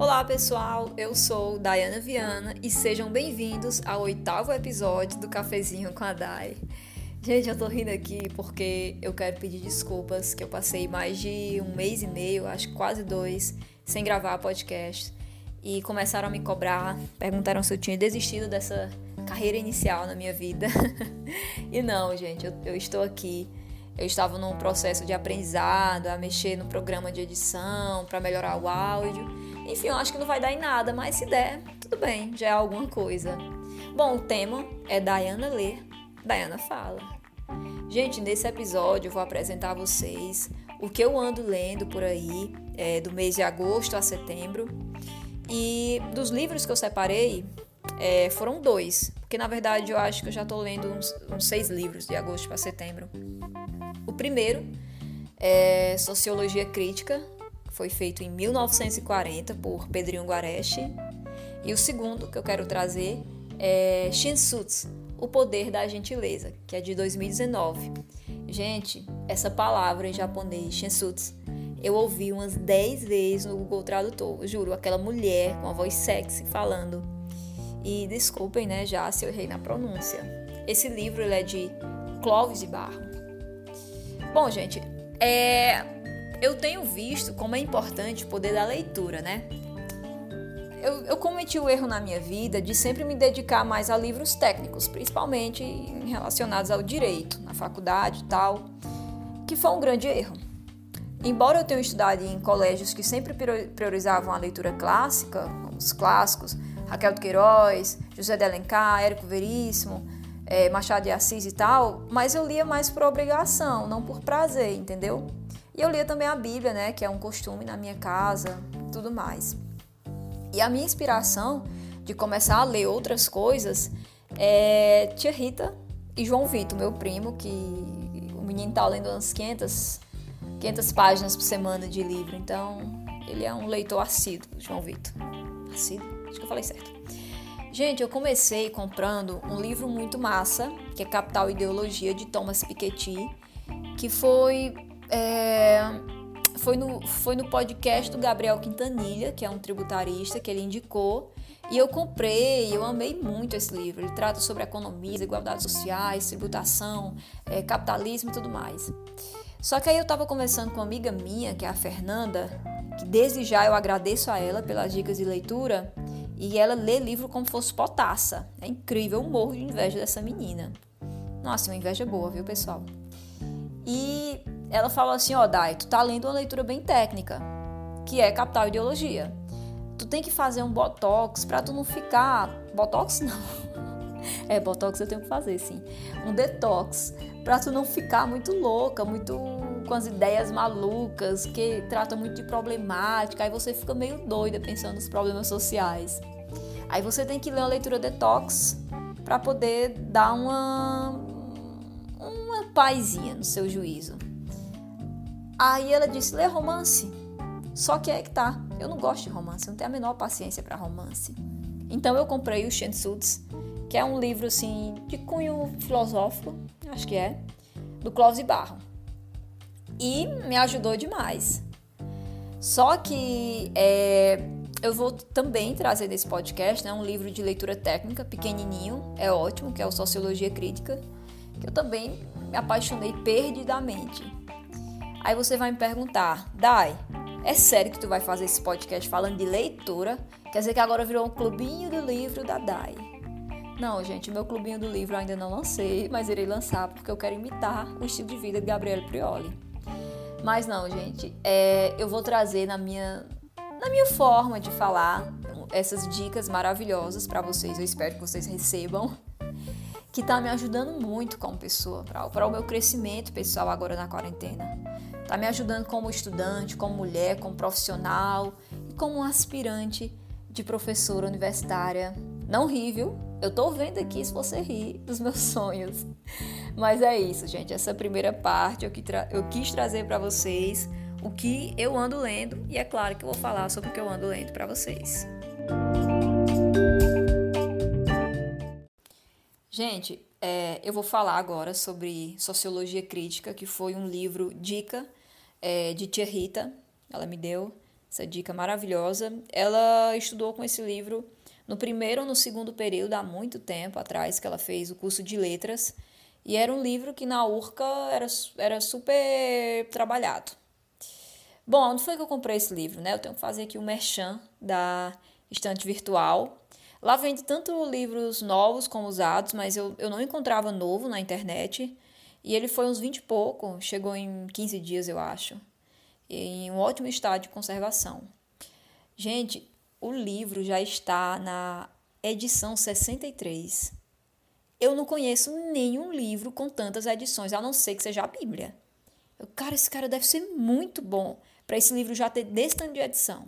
Olá pessoal, eu sou Dayana Viana e sejam bem-vindos ao oitavo episódio do Cafezinho com a Day. Gente, eu tô rindo aqui porque eu quero pedir desculpas que eu passei mais de um mês e meio, acho quase dois, sem gravar podcast. E começaram a me cobrar, perguntaram se eu tinha desistido dessa carreira inicial na minha vida. e não, gente, eu, eu estou aqui. Eu estava num processo de aprendizado, a mexer no programa de edição para melhorar o áudio. Enfim, eu acho que não vai dar em nada, mas se der, tudo bem, já é alguma coisa. Bom, o tema é Diana lê, Diana fala. Gente, nesse episódio eu vou apresentar a vocês o que eu ando lendo por aí, é, do mês de agosto a setembro. E dos livros que eu separei, é, foram dois, porque na verdade eu acho que eu já estou lendo uns, uns seis livros de agosto para setembro. O primeiro é Sociologia Crítica, foi feito em 1940 por Pedrinho Guareschi. E o segundo que eu quero trazer é Shinsuts, O Poder da Gentileza, que é de 2019. Gente, essa palavra em japonês, Shinsuts, eu ouvi umas 10 vezes no Google Tradutor, juro, aquela mulher com a voz sexy falando. E desculpem, né, já se eu errei na pronúncia. Esse livro ele é de Clóvis de Barro. Bom, gente, é, eu tenho visto como é importante o poder da leitura, né? Eu, eu, cometi o erro na minha vida de sempre me dedicar mais a livros técnicos, principalmente relacionados ao direito, na faculdade e tal, que foi um grande erro. Embora eu tenha estudado em colégios que sempre priorizavam a leitura clássica, os clássicos, Raquel de Queiroz, José de Alencar, Érico Veríssimo, é, Machado de Assis e tal, mas eu lia mais por obrigação, não por prazer, entendeu? E eu lia também a Bíblia, né, que é um costume na minha casa, tudo mais. E a minha inspiração de começar a ler outras coisas é Tia Rita e João Vitor, meu primo, que o menino tá lendo umas 500, 500 páginas por semana de livro. Então, ele é um leitor assíduo, João Vitor. Assíduo? Acho que eu falei certo. Gente, eu comecei comprando um livro muito massa, que é Capital e Ideologia, de Thomas Piketty, que foi é, foi, no, foi no podcast do Gabriel Quintanilha, que é um tributarista, que ele indicou. E eu comprei, eu amei muito esse livro. Ele trata sobre economia, igualdades sociais, tributação, é, capitalismo e tudo mais. Só que aí eu estava conversando com uma amiga minha, que é a Fernanda, que desde já eu agradeço a ela pelas dicas de leitura, e ela lê livro como fosse potaça. É incrível, eu morro de inveja dessa menina. Nossa, uma inveja boa, viu, pessoal? E ela falou assim, ó, oh, Dai, tu tá lendo uma leitura bem técnica, que é Capital Ideologia. Tu tem que fazer um botox para tu não ficar, botox não. é, botox eu tenho que fazer, sim. Um detox para tu não ficar muito louca, muito com as ideias malucas, que trata muito de problemática, aí você fica meio doida pensando nos problemas sociais. Aí você tem que ler uma leitura detox para poder dar uma uma paizinha no seu juízo. Aí ela disse: lê romance. Só que é que tá. Eu não gosto de romance, eu não tenho a menor paciência para romance. Então eu comprei o Shensuds, que é um livro assim de cunho filosófico, acho que é, do Clóvis Barro. E me ajudou demais. Só que é, eu vou também trazer nesse podcast né, um livro de leitura técnica, pequenininho, é ótimo, que é o Sociologia Crítica, que eu também me apaixonei perdidamente. Aí você vai me perguntar, Dai, é sério que tu vai fazer esse podcast falando de leitura? Quer dizer que agora virou um clubinho do livro da Dai. Não, gente, meu clubinho do livro ainda não lancei, mas irei lançar porque eu quero imitar o estilo de vida de Gabriele Prioli. Mas não, gente, é, eu vou trazer na minha, na minha forma de falar essas dicas maravilhosas para vocês. Eu espero que vocês recebam que está me ajudando muito como pessoa, para o meu crescimento pessoal agora na quarentena. Está me ajudando como estudante, como mulher, como profissional e como aspirante de professora universitária. Não ri, viu? Eu tô vendo aqui se você ri dos meus sonhos. Mas é isso, gente. Essa primeira parte eu, eu quis trazer para vocês o que eu ando lendo e é claro que eu vou falar sobre o que eu ando lendo para vocês. Gente, é, eu vou falar agora sobre Sociologia Crítica, que foi um livro dica é, de Tia Rita, ela me deu, essa dica maravilhosa. Ela estudou com esse livro no primeiro ou no segundo período, há muito tempo atrás, que ela fez o curso de letras. E era um livro que na URCA era, era super trabalhado. Bom, onde foi que eu comprei esse livro? Né? Eu tenho que fazer aqui o merchan da estante virtual. Lá vende tanto livros novos como usados, mas eu, eu não encontrava novo na internet. E ele foi uns 20 e pouco, chegou em 15 dias, eu acho. Em um ótimo estado de conservação. Gente, o livro já está na edição 63. Eu não conheço nenhum livro com tantas edições, a não ser que seja a Bíblia. Eu, cara, esse cara deve ser muito bom para esse livro já ter desse tanto de edição.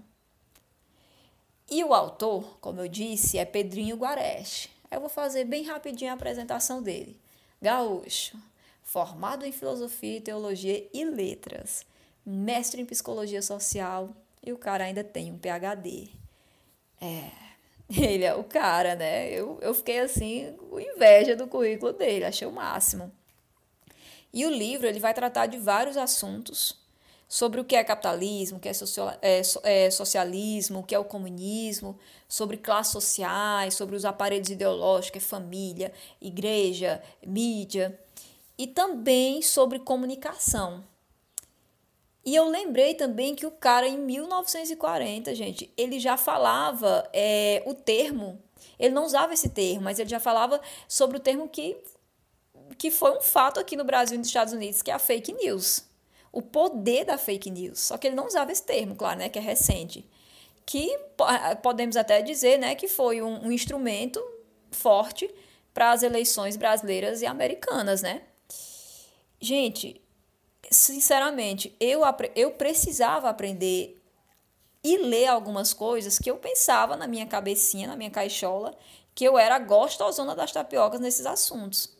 E o autor, como eu disse, é Pedrinho Guareche. Eu vou fazer bem rapidinho a apresentação dele. Gaúcho, formado em filosofia, teologia e letras, mestre em psicologia social e o cara ainda tem um PhD. É, ele é o cara, né? Eu, eu fiquei assim com inveja do currículo dele, achei o máximo. E o livro ele vai tratar de vários assuntos sobre o que é capitalismo, o que é, é, é, socialismo, o que é o comunismo, sobre classes sociais, sobre os aparelhos ideológicos, é família, igreja, mídia, e também sobre comunicação. E eu lembrei também que o cara, em 1940, gente, ele já falava é, o termo, ele não usava esse termo, mas ele já falava sobre o termo que, que foi um fato aqui no Brasil e nos Estados Unidos, que é a fake news o poder da fake news. Só que ele não usava esse termo, claro, né, que é recente. Que podemos até dizer né, que foi um, um instrumento forte para as eleições brasileiras e americanas, né? Gente, sinceramente, eu, eu precisava aprender e ler algumas coisas que eu pensava na minha cabecinha, na minha caixola, que eu era gostosona das tapiocas nesses assuntos.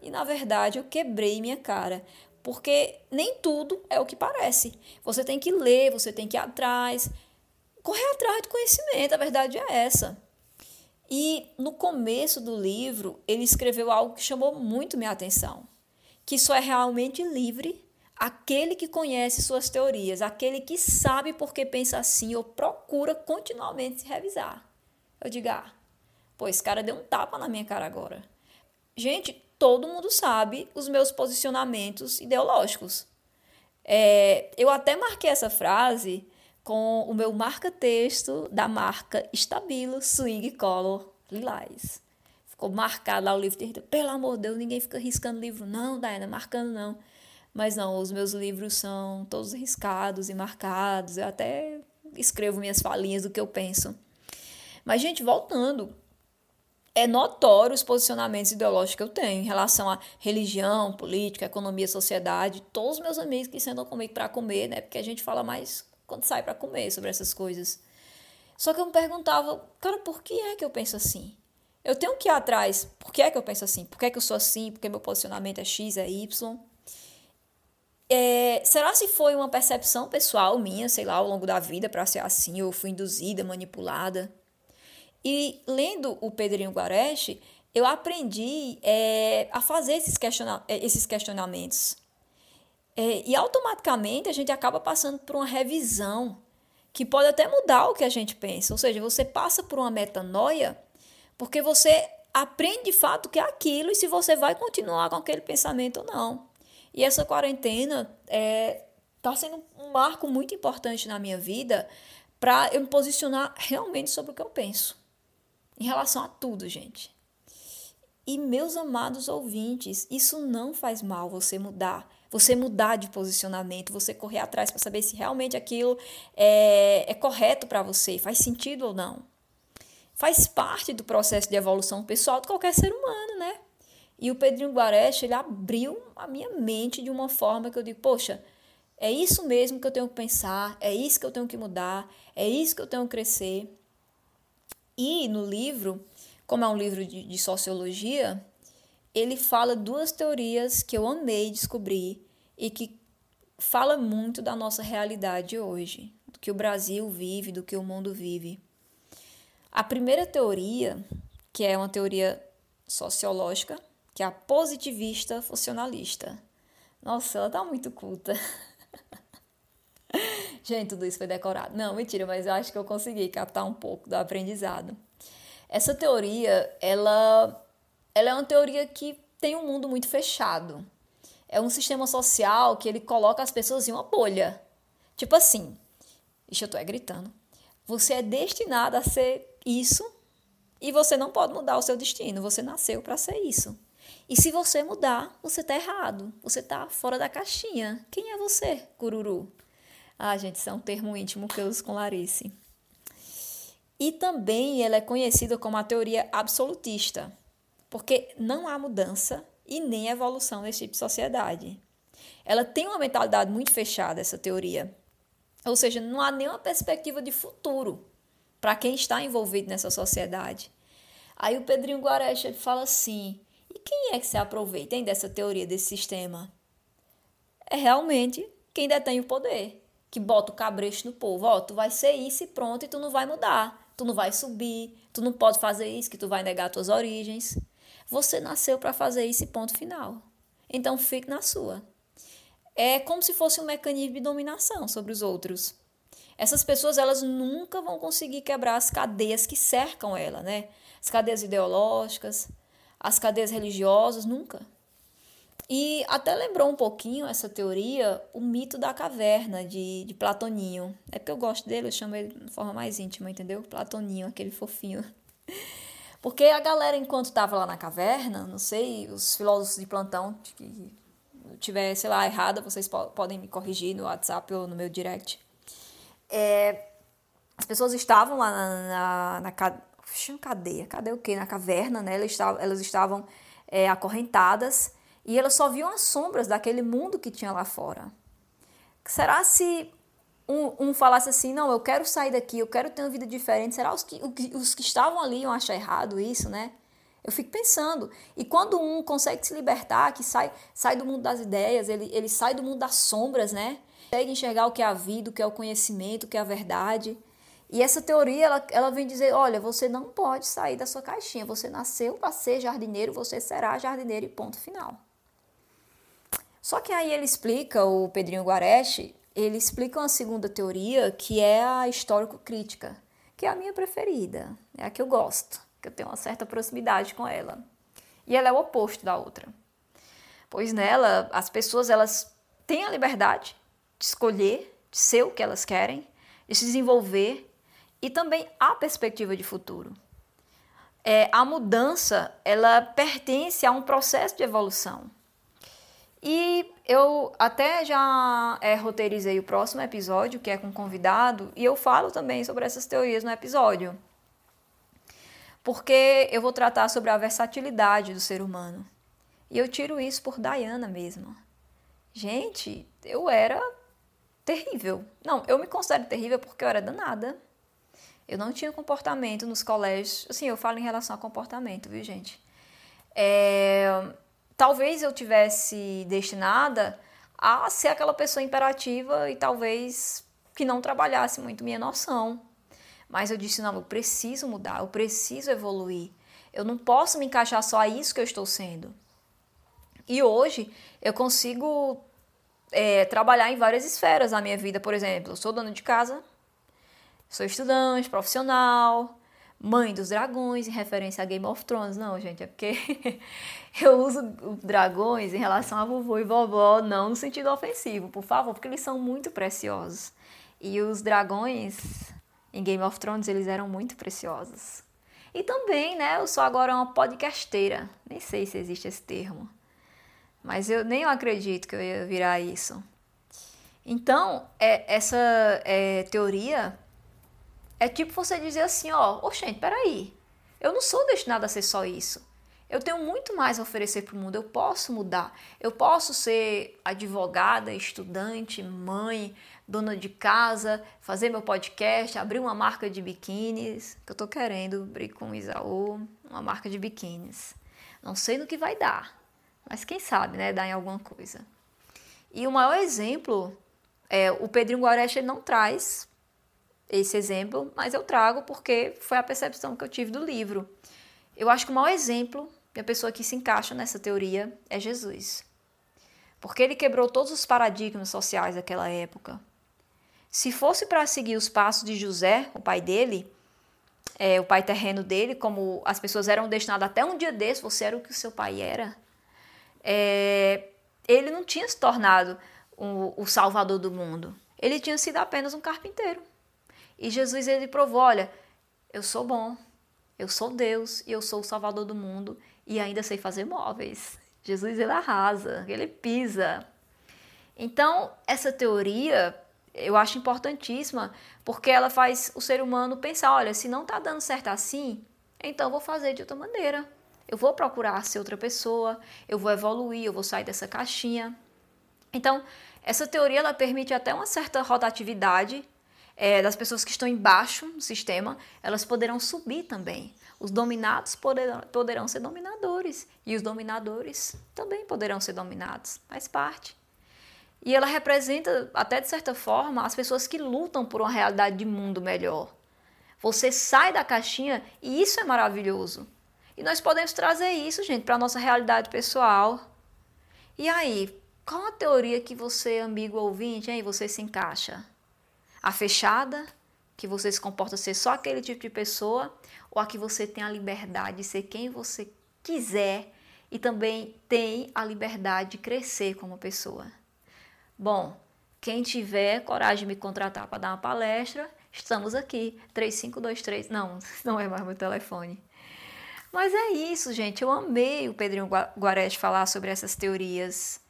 E na verdade eu quebrei minha cara, porque nem tudo é o que parece. Você tem que ler, você tem que ir atrás, correr atrás do conhecimento, a verdade é essa. E no começo do livro, ele escreveu algo que chamou muito minha atenção, que só é realmente livre aquele que conhece suas teorias, aquele que sabe por que pensa assim ou procura continuamente se revisar. Eu digo, ah, pô, esse cara deu um tapa na minha cara agora. Gente, todo mundo sabe os meus posicionamentos ideológicos. É, eu até marquei essa frase com o meu marca-texto da marca Estabilo Swing Color Lilás. Ficou marcado lá o livro. Pelo amor de Deus, ninguém fica riscando livro. Não, Diana, marcando não. Mas não, os meus livros são todos riscados e marcados. Eu até escrevo minhas falinhas do que eu penso. Mas, gente, voltando é notório os posicionamentos ideológicos que eu tenho em relação a religião, política, economia, sociedade. Todos os meus amigos que sentam comigo para comer, né? Porque a gente fala mais quando sai para comer sobre essas coisas. Só que eu me perguntava, cara, por que é que eu penso assim? Eu tenho que ir atrás, por que é que eu penso assim? Por que é que eu sou assim? Por que meu posicionamento é X, é Y? É, será se foi uma percepção pessoal minha, sei lá, ao longo da vida para ser assim, ou fui induzida, manipulada? E lendo o Pedrinho Guareche, eu aprendi é, a fazer esses, questiona é, esses questionamentos. É, e automaticamente a gente acaba passando por uma revisão que pode até mudar o que a gente pensa. Ou seja, você passa por uma metanoia porque você aprende de fato que é aquilo e se você vai continuar com aquele pensamento ou não. E essa quarentena está é, tá sendo um marco muito importante na minha vida para eu me posicionar realmente sobre o que eu penso em relação a tudo, gente. E meus amados ouvintes, isso não faz mal você mudar, você mudar de posicionamento, você correr atrás para saber se realmente aquilo é, é correto para você, faz sentido ou não. Faz parte do processo de evolução pessoal de qualquer ser humano, né? E o Pedrinho Guareche, ele abriu a minha mente de uma forma que eu digo, poxa, é isso mesmo que eu tenho que pensar, é isso que eu tenho que mudar, é isso que eu tenho que crescer. E no livro, como é um livro de, de sociologia, ele fala duas teorias que eu amei descobrir e que fala muito da nossa realidade hoje, do que o Brasil vive, do que o mundo vive. A primeira teoria, que é uma teoria sociológica, que é a positivista funcionalista. Nossa, ela tá muito culta. Gente, tudo isso foi decorado. Não, mentira, mas eu acho que eu consegui captar um pouco do aprendizado. Essa teoria, ela, ela é uma teoria que tem um mundo muito fechado. É um sistema social que ele coloca as pessoas em uma bolha. Tipo assim, Ixi, eu tô é gritando. Você é destinado a ser isso e você não pode mudar o seu destino. Você nasceu para ser isso. E se você mudar, você tá errado. Você tá fora da caixinha. Quem é você, cururu? Ah, gente, isso é um termo íntimo que eu uso com Larice. E também ela é conhecida como a teoria absolutista, porque não há mudança e nem evolução nesse tipo de sociedade. Ela tem uma mentalidade muito fechada, essa teoria. Ou seja, não há nenhuma perspectiva de futuro para quem está envolvido nessa sociedade. Aí o Pedrinho Guarecha fala assim: e quem é que se aproveita hein, dessa teoria, desse sistema? É realmente quem detém o poder, que bota o cabresto no povo. Ó, tu vai ser isso e pronto, e tu não vai mudar. Tu não vai subir, tu não pode fazer isso, que tu vai negar tuas origens. Você nasceu para fazer isso ponto final. Então fique na sua é como se fosse um mecanismo de dominação sobre os outros. Essas pessoas elas nunca vão conseguir quebrar as cadeias que cercam ela, né? As cadeias ideológicas, as cadeias religiosas, nunca. E até lembrou um pouquinho essa teoria o mito da caverna de, de Platoninho. É porque eu gosto dele, eu chamo ele de forma mais íntima, entendeu? Platoninho, aquele fofinho. Porque a galera, enquanto estava lá na caverna, não sei, os filósofos de plantão, que tiver, sei lá, errada, vocês po podem me corrigir no WhatsApp ou no meu direct. É, as pessoas estavam lá na, na, na cadeia, cadê o quê? Na caverna, né? Elas estavam, elas estavam é, acorrentadas e elas só viam as sombras daquele mundo que tinha lá fora. Será se um, um, falasse assim, não, eu quero sair daqui, eu quero ter uma vida diferente, será os que, os que estavam ali iam achar errado isso, né? Eu fico pensando. E quando um consegue se libertar, que sai, sai do mundo das ideias, ele, ele sai do mundo das sombras, né? Consegue enxergar o que é a vida, o que é o conhecimento, o que é a verdade. E essa teoria, ela, ela vem dizer, olha, você não pode sair da sua caixinha. Você nasceu para ser jardineiro, você será jardineiro e ponto final. Só que aí ele explica, o Pedrinho Guareche, ele explica uma segunda teoria, que é a histórico-crítica, que é a minha preferida, é a que eu gosto que eu tenho uma certa proximidade com ela. E ela é o oposto da outra. Pois nela, as pessoas elas têm a liberdade de escolher, de ser o que elas querem, de se desenvolver e também há perspectiva de futuro. É, a mudança ela pertence a um processo de evolução. E eu até já é, roteirizei o próximo episódio, que é com convidado, e eu falo também sobre essas teorias no episódio porque eu vou tratar sobre a versatilidade do ser humano. E eu tiro isso por Diana mesmo. Gente, eu era terrível. Não, eu me considero terrível porque eu era danada. Eu não tinha comportamento nos colégios. Assim, eu falo em relação a comportamento, viu, gente? É, talvez eu tivesse destinada a ser aquela pessoa imperativa e talvez que não trabalhasse muito minha noção. Mas eu disse: não, eu preciso mudar, eu preciso evoluir. Eu não posso me encaixar só a isso que eu estou sendo. E hoje eu consigo é, trabalhar em várias esferas na minha vida. Por exemplo, eu sou dona de casa, sou estudante, profissional, mãe dos dragões, em referência a Game of Thrones. Não, gente, é porque eu uso dragões em relação a vovô e vovó, não no sentido ofensivo, por favor, porque eles são muito preciosos. E os dragões em Game of Thrones eles eram muito preciosos. E também, né, eu sou agora uma podcasteira. Nem sei se existe esse termo. Mas eu nem acredito que eu ia virar isso. Então, é, essa é, teoria é tipo você dizer assim, ó, oxente, peraí, eu não sou destinada a ser só isso. Eu tenho muito mais a oferecer para o mundo, eu posso mudar. Eu posso ser advogada, estudante, mãe, dona de casa, fazer meu podcast, abrir uma marca de biquínis, que eu tô querendo abrir com o Isaú, uma marca de biquínis. Não sei no que vai dar, mas quem sabe, né, dar em alguma coisa. E o maior exemplo, é, o Pedrinho Guarecha não traz esse exemplo, mas eu trago porque foi a percepção que eu tive do livro. Eu acho que o maior exemplo de a pessoa que se encaixa nessa teoria é Jesus. Porque ele quebrou todos os paradigmas sociais daquela época. Se fosse para seguir os passos de José, o pai dele, é, o pai terreno dele, como as pessoas eram destinadas até um dia desse, você era o que o seu pai era, é, ele não tinha se tornado o, o salvador do mundo. Ele tinha sido apenas um carpinteiro. E Jesus ele provou, olha, eu sou bom, eu sou Deus e eu sou o salvador do mundo e ainda sei fazer móveis. Jesus ele arrasa, ele pisa. Então, essa teoria eu acho importantíssima, porque ela faz o ser humano pensar, olha, se não está dando certo assim, então vou fazer de outra maneira. Eu vou procurar ser outra pessoa, eu vou evoluir, eu vou sair dessa caixinha. Então, essa teoria ela permite até uma certa rotatividade é, das pessoas que estão embaixo do sistema, elas poderão subir também. Os dominados poderão, poderão ser dominadores e os dominadores também poderão ser dominados. Faz parte. E ela representa, até de certa forma, as pessoas que lutam por uma realidade de mundo melhor. Você sai da caixinha e isso é maravilhoso. E nós podemos trazer isso, gente, para a nossa realidade pessoal. E aí, qual a teoria que você, amigo ouvinte, aí você se encaixa? A fechada, que você se comporta ser só aquele tipo de pessoa, ou a que você tem a liberdade de ser quem você quiser e também tem a liberdade de crescer como pessoa? Bom, quem tiver coragem de me contratar para dar uma palestra, estamos aqui. 3523. Não, não é mais meu telefone. Mas é isso, gente. Eu amei o Pedrinho Guarete falar sobre essas teorias.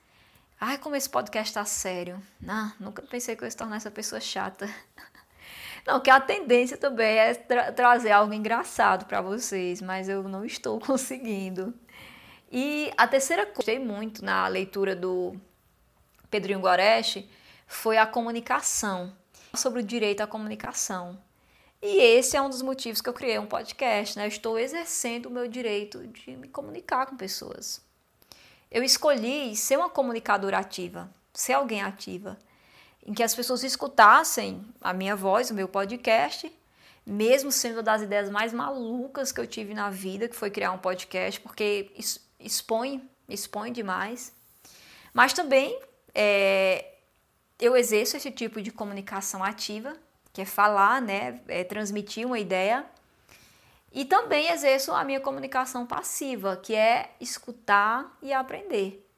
Ai, como esse podcast tá sério. Não, nunca pensei que eu ia se tornar essa pessoa chata. Não, que a tendência também é tra trazer algo engraçado para vocês, mas eu não estou conseguindo. E a terceira coisa, gostei muito na leitura do Pedrinho Goreste foi a comunicação, sobre o direito à comunicação. E esse é um dos motivos que eu criei um podcast, né? Eu estou exercendo o meu direito de me comunicar com pessoas. Eu escolhi ser uma comunicadora ativa, ser alguém ativa, em que as pessoas escutassem a minha voz, o meu podcast, mesmo sendo das ideias mais malucas que eu tive na vida, que foi criar um podcast, porque expõe, expõe demais. Mas também é, eu exerço esse tipo de comunicação ativa, que é falar, né, é transmitir uma ideia. E também exerço a minha comunicação passiva, que é escutar e aprender.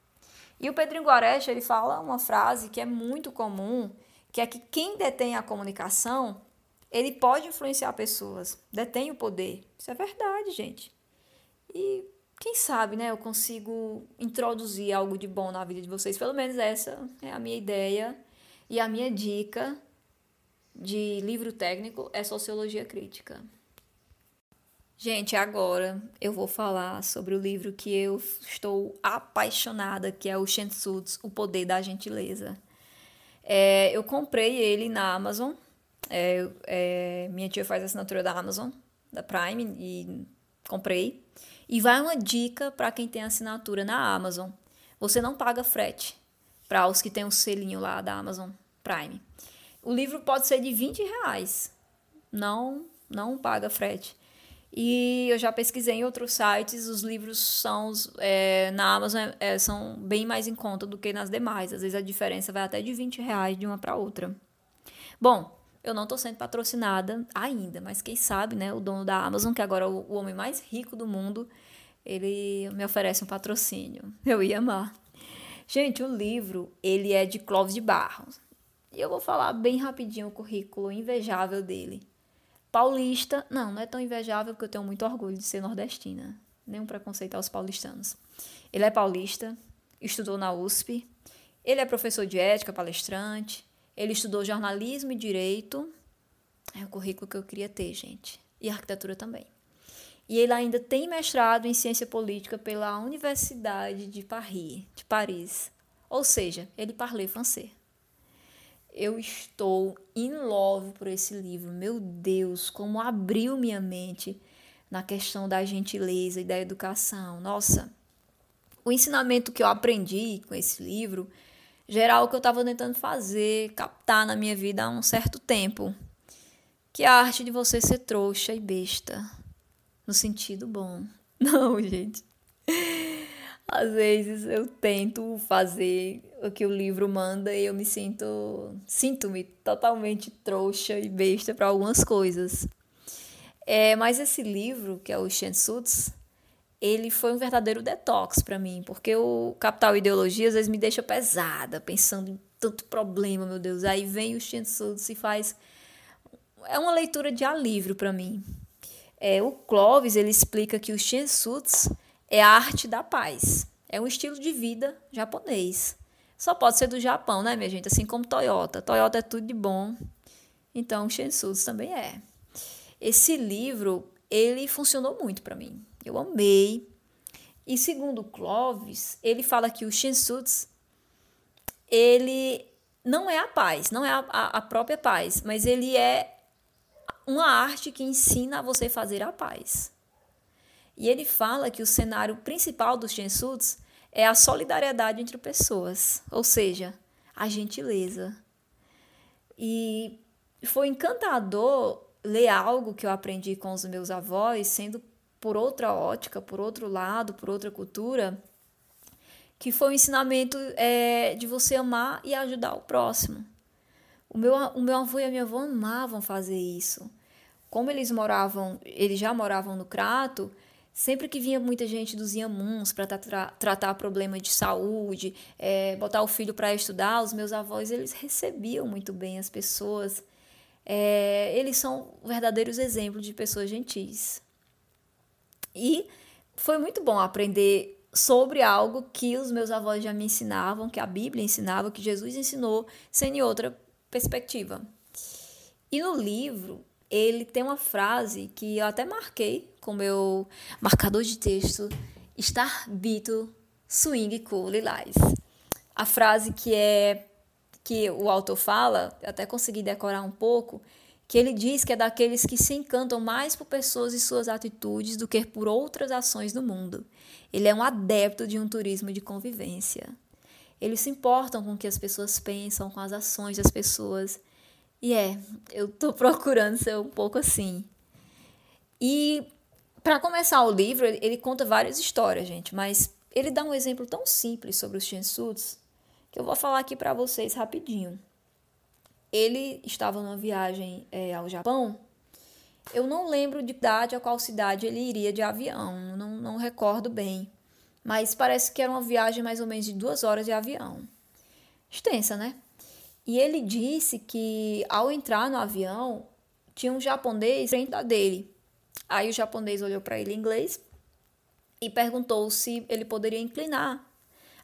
E o Pedrinho Guarecha, ele fala uma frase que é muito comum, que é que quem detém a comunicação, ele pode influenciar pessoas, detém o poder. Isso é verdade, gente. E quem sabe, né, eu consigo introduzir algo de bom na vida de vocês. Pelo menos essa é a minha ideia e a minha dica de livro técnico é Sociologia Crítica. Gente, agora eu vou falar sobre o livro que eu estou apaixonada, que é o Shensuds, O Poder da Gentileza. É, eu comprei ele na Amazon. É, é, minha tia faz assinatura da Amazon, da Prime, e comprei. E vai uma dica para quem tem assinatura na Amazon. Você não paga frete para os que têm o selinho lá da Amazon Prime. O livro pode ser de 20 reais. Não, não paga frete. E eu já pesquisei em outros sites, os livros são é, na Amazon é, são bem mais em conta do que nas demais. Às vezes a diferença vai até de 20 reais de uma para outra. Bom, eu não estou sendo patrocinada ainda, mas quem sabe, né? O dono da Amazon, que agora é o, homem mais rico do mundo, ele me oferece um patrocínio. Eu ia amar. Gente, o livro, ele é de Clóvis de Barros. E eu vou falar bem rapidinho o currículo invejável dele. Paulista, não, não é tão invejável porque eu tenho muito orgulho de ser nordestina. Nenhum preconceito aos paulistanos. Ele é paulista, estudou na USP, ele é professor de ética, palestrante, ele estudou jornalismo e direito. É o currículo que eu queria ter, gente. E arquitetura também. E ele ainda tem mestrado em ciência política pela Universidade de Paris, de Paris. Ou seja, ele parle francês. Eu estou in love por esse livro. Meu Deus, como abriu minha mente na questão da gentileza e da educação. Nossa, o ensinamento que eu aprendi com esse livro geral que eu estava tentando fazer, captar na minha vida há um certo tempo. Que a arte de você ser trouxa e besta. No sentido bom. Não, gente. Às vezes eu tento fazer o que o livro manda e eu me sinto. Sinto-me totalmente trouxa e besta para algumas coisas. É, mas esse livro, que é o Shensuts, ele foi um verdadeiro detox para mim, porque o Capital Ideologia às vezes me deixa pesada, pensando em tanto problema, meu Deus. Aí vem o Shensuts e faz. É uma leitura de alívio para mim. É, o Clovis ele explica que o Shensuts é a arte da paz. É um estilo de vida japonês. Só pode ser do Japão, né, minha gente? Assim como Toyota. Toyota é tudo de bom. Então, Shensuts também é. Esse livro, ele funcionou muito para mim. Eu amei. E segundo Clovis, ele fala que o Shensuts, ele não é a paz, não é a, a, a própria paz, mas ele é uma arte que ensina a você fazer a paz. E ele fala que o cenário principal dos Shensuts é a solidariedade entre pessoas, ou seja, a gentileza. E foi encantador ler algo que eu aprendi com os meus avós, sendo por outra ótica, por outro lado, por outra cultura, que foi o ensinamento é, de você amar e ajudar o próximo. O meu, o meu avô e a minha avó amavam fazer isso. Como eles moravam, eles já moravam no Crato, Sempre que vinha muita gente dos Iamuns para tra tratar problema de saúde, é, botar o filho para estudar, os meus avós eles recebiam muito bem as pessoas. É, eles são verdadeiros exemplos de pessoas gentis. E foi muito bom aprender sobre algo que os meus avós já me ensinavam, que a Bíblia ensinava, que Jesus ensinou, sem outra perspectiva. E no livro, ele tem uma frase que eu até marquei com meu marcador de texto, Estar Bito Swing Cool Lilás. A frase que é que o autor fala, eu até consegui decorar um pouco, que ele diz que é daqueles que se encantam mais por pessoas e suas atitudes do que por outras ações do mundo. Ele é um adepto de um turismo de convivência. Eles se importam com o que as pessoas pensam, com as ações das pessoas. E é, eu tô procurando ser um pouco assim. E para começar o livro, ele, ele, conta várias histórias, gente, mas ele dá um exemplo tão simples sobre os Shinsuts que eu vou falar aqui para vocês rapidinho. Ele estava numa viagem é, ao Japão. Eu não lembro de idade a qual cidade ele iria de avião, não, não recordo bem. Mas parece que era uma viagem mais ou menos de duas horas de avião. Extensa, né? E ele disse que ao entrar no avião, tinha um japonês frente da dele. Aí o japonês olhou para ele em inglês e perguntou se ele poderia inclinar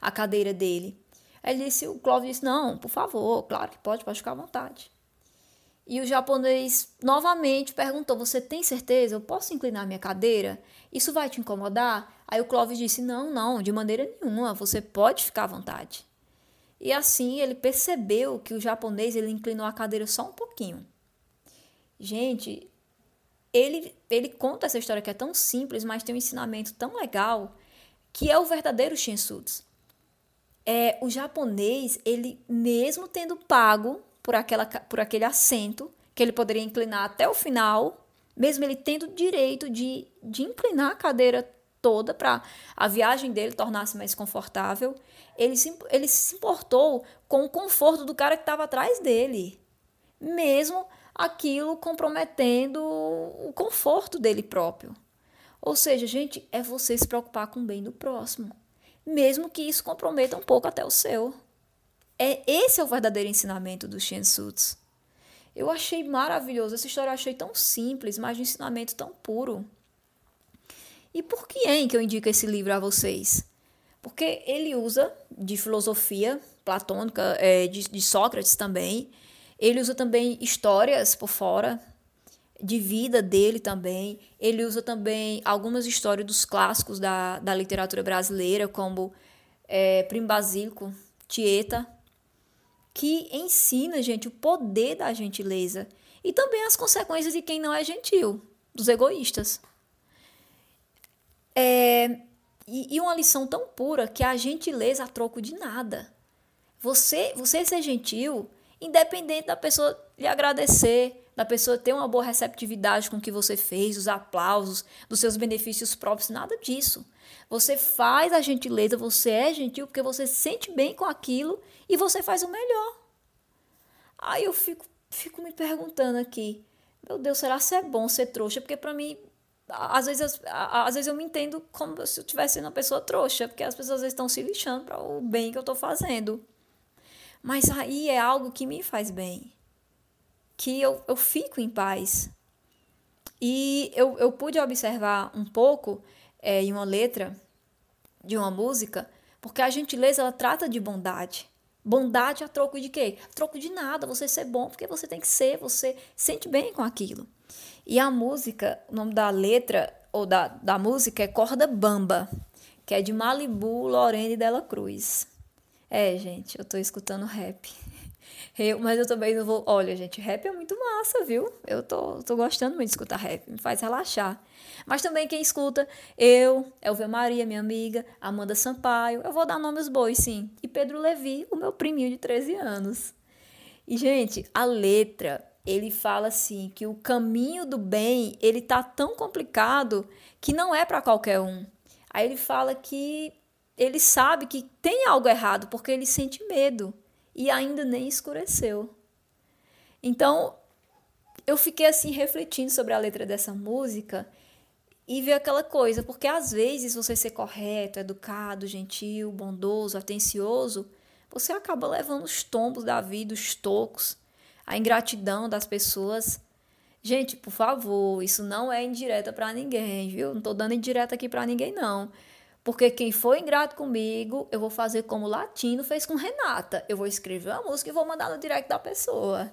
a cadeira dele. Aí ele disse, o Clóvis disse, não, por favor, claro que pode, pode ficar à vontade. E o japonês novamente perguntou, você tem certeza? Eu posso inclinar minha cadeira? Isso vai te incomodar? Aí o Clóvis disse, não, não, de maneira nenhuma, você pode ficar à vontade. E assim ele percebeu que o japonês ele inclinou a cadeira só um pouquinho. Gente, ele, ele conta essa história que é tão simples, mas tem um ensinamento tão legal, que é o verdadeiro Shinsutsu. É, o japonês, ele mesmo tendo pago por, aquela, por aquele assento, que ele poderia inclinar até o final, mesmo ele tendo direito de, de inclinar a cadeira toda para a viagem dele tornar-se mais confortável, ele se, ele se importou com o conforto do cara que estava atrás dele, mesmo aquilo comprometendo o conforto dele próprio. Ou seja, gente, é você se preocupar com o bem do próximo, mesmo que isso comprometa um pouco até o seu. É esse é o verdadeiro ensinamento do Shensuts. Eu achei maravilhoso essa história, eu achei tão simples, mas de ensinamento tão puro. E por que é que eu indico esse livro a vocês? Porque ele usa de filosofia platônica, é, de, de Sócrates também. Ele usa também histórias por fora, de vida dele também. Ele usa também algumas histórias dos clássicos da, da literatura brasileira, como é, Primo Basílico, Tieta, que ensina, gente, o poder da gentileza e também as consequências de quem não é gentil, dos egoístas. É, e, e uma lição tão pura que a gentileza a troco de nada. Você, você ser gentil, independente da pessoa lhe agradecer da pessoa ter uma boa receptividade com o que você fez, os aplausos, dos seus benefícios próprios, nada disso. Você faz a gentileza, você é gentil porque você se sente bem com aquilo e você faz o melhor. Aí eu fico, fico me perguntando aqui, meu Deus, será que é bom ser trouxa? Porque para mim, às vezes, às vezes eu me entendo como se eu tivesse sendo uma pessoa trouxa, porque as pessoas às vezes estão se lixando para o bem que eu estou fazendo. Mas aí é algo que me faz bem, que eu, eu fico em paz. E eu, eu pude observar um pouco é, em uma letra de uma música, porque a gentileza ela trata de bondade. Bondade a troco de quê? A troco de nada, você ser bom porque você tem que ser, você sente bem com aquilo. E a música, o nome da letra ou da, da música é Corda Bamba, que é de Malibu Lorene Della Cruz. É, gente, eu tô escutando rap. Eu, mas eu também não vou. Olha, gente, rap é muito massa, viu? Eu tô, tô gostando muito de escutar rap, me faz relaxar. Mas também quem escuta, eu, Elvia Maria, minha amiga, Amanda Sampaio, eu vou dar nome aos bois, sim. E Pedro Levi, o meu priminho de 13 anos. E, gente, a letra, ele fala assim que o caminho do bem, ele tá tão complicado que não é para qualquer um. Aí ele fala que ele sabe que tem algo errado porque ele sente medo e ainda nem escureceu. Então, eu fiquei assim refletindo sobre a letra dessa música e ver aquela coisa, porque às vezes você ser correto, educado, gentil, bondoso, atencioso, você acaba levando os tombos da vida, os tocos, a ingratidão das pessoas. Gente, por favor, isso não é indireta para ninguém, viu? Não tô dando indireta aqui para ninguém não. Porque quem for ingrato comigo, eu vou fazer como o Latino fez com Renata. Eu vou escrever uma música e vou mandar no direct da pessoa.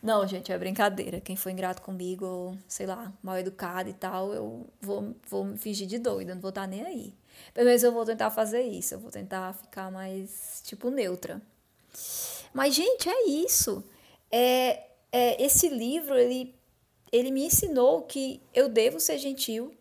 Não, gente, é brincadeira. Quem for ingrato comigo, sei lá, mal educado e tal, eu vou, vou me fingir de doida, não vou estar nem aí. Pelo menos eu vou tentar fazer isso. Eu vou tentar ficar mais, tipo, neutra. Mas, gente, é isso. É, é, esse livro, ele, ele me ensinou que eu devo ser gentil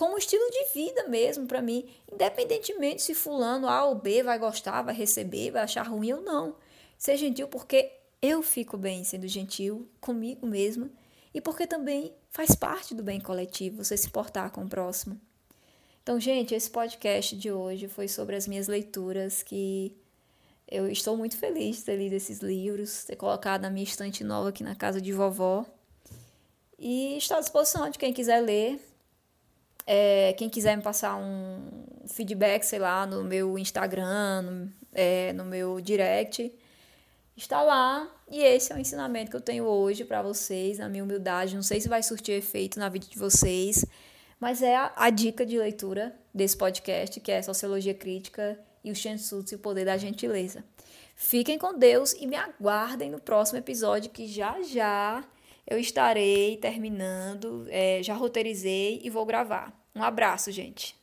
como estilo de vida mesmo para mim, independentemente se fulano A ou B vai gostar, vai receber, vai achar ruim ou não. Ser gentil porque eu fico bem sendo gentil comigo mesma e porque também faz parte do bem coletivo você se portar com o próximo. Então, gente, esse podcast de hoje foi sobre as minhas leituras que eu estou muito feliz de ter lido esses livros, ter colocado na minha estante nova aqui na casa de vovó. E estou à disposição de quem quiser ler. É, quem quiser me passar um feedback, sei lá, no meu Instagram, no, é, no meu direct, está lá. E esse é o ensinamento que eu tenho hoje para vocês, na minha humildade. Não sei se vai surtir efeito na vida de vocês, mas é a, a dica de leitura desse podcast, que é Sociologia Crítica e o Shensuts e o Poder da Gentileza. Fiquem com Deus e me aguardem no próximo episódio, que já já eu estarei terminando, é, já roteirizei e vou gravar. Um abraço, gente.